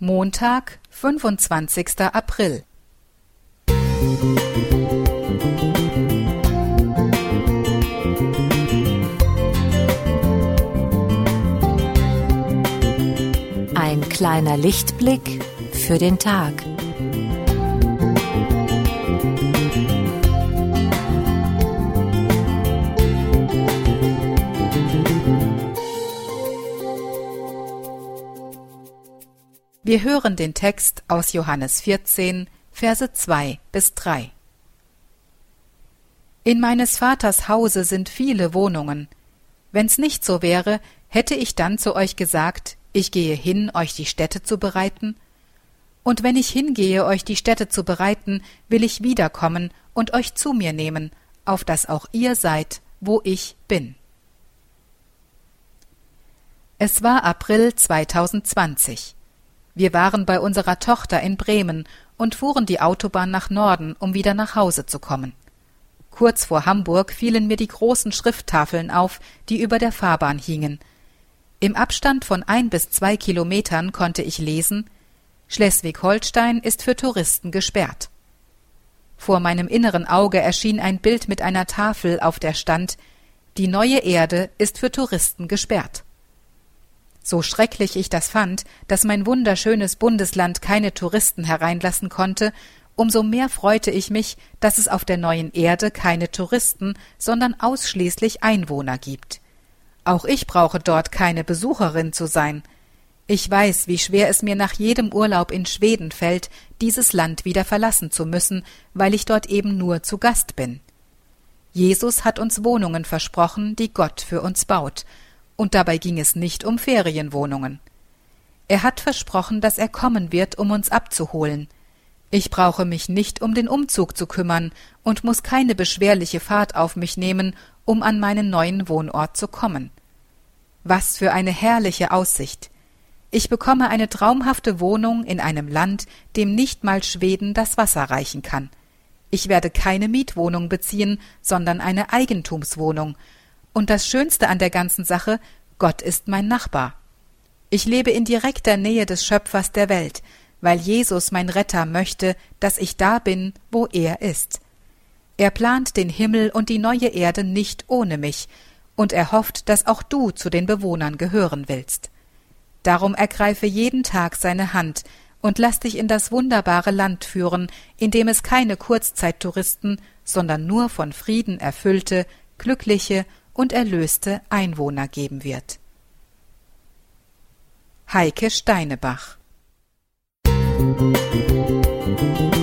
Montag, 25. April. Ein kleiner Lichtblick für den Tag. Wir hören den Text aus Johannes 14, Verse 2 bis 3. In meines Vaters Hause sind viele Wohnungen. Wenn's nicht so wäre, hätte ich dann zu euch gesagt, ich gehe hin, euch die Städte zu bereiten? Und wenn ich hingehe, euch die Städte zu bereiten, will ich wiederkommen und euch zu mir nehmen, auf dass auch ihr seid, wo ich bin. Es war April 2020. Wir waren bei unserer Tochter in Bremen und fuhren die Autobahn nach Norden, um wieder nach Hause zu kommen. Kurz vor Hamburg fielen mir die großen Schrifttafeln auf, die über der Fahrbahn hingen. Im Abstand von ein bis zwei Kilometern konnte ich lesen Schleswig-Holstein ist für Touristen gesperrt. Vor meinem inneren Auge erschien ein Bild mit einer Tafel, auf der stand Die neue Erde ist für Touristen gesperrt. So schrecklich ich das fand, dass mein wunderschönes Bundesland keine Touristen hereinlassen konnte, umso mehr freute ich mich, dass es auf der neuen Erde keine Touristen, sondern ausschließlich Einwohner gibt. Auch ich brauche dort keine Besucherin zu sein. Ich weiß, wie schwer es mir nach jedem Urlaub in Schweden fällt, dieses Land wieder verlassen zu müssen, weil ich dort eben nur zu Gast bin. Jesus hat uns Wohnungen versprochen, die Gott für uns baut, und dabei ging es nicht um Ferienwohnungen. Er hat versprochen, dass er kommen wird, um uns abzuholen. Ich brauche mich nicht um den Umzug zu kümmern und muss keine beschwerliche Fahrt auf mich nehmen, um an meinen neuen Wohnort zu kommen. Was für eine herrliche Aussicht. Ich bekomme eine traumhafte Wohnung in einem Land, dem nicht mal Schweden das Wasser reichen kann. Ich werde keine Mietwohnung beziehen, sondern eine Eigentumswohnung, und das Schönste an der ganzen Sache, Gott ist mein Nachbar. Ich lebe in direkter Nähe des Schöpfers der Welt, weil Jesus mein Retter möchte, dass ich da bin, wo er ist. Er plant den Himmel und die neue Erde nicht ohne mich, und er hofft, dass auch du zu den Bewohnern gehören willst. Darum ergreife jeden Tag seine Hand und lass dich in das wunderbare Land führen, in dem es keine Kurzzeittouristen, sondern nur von Frieden erfüllte, glückliche und erlöste Einwohner geben wird. Heike Steinebach Musik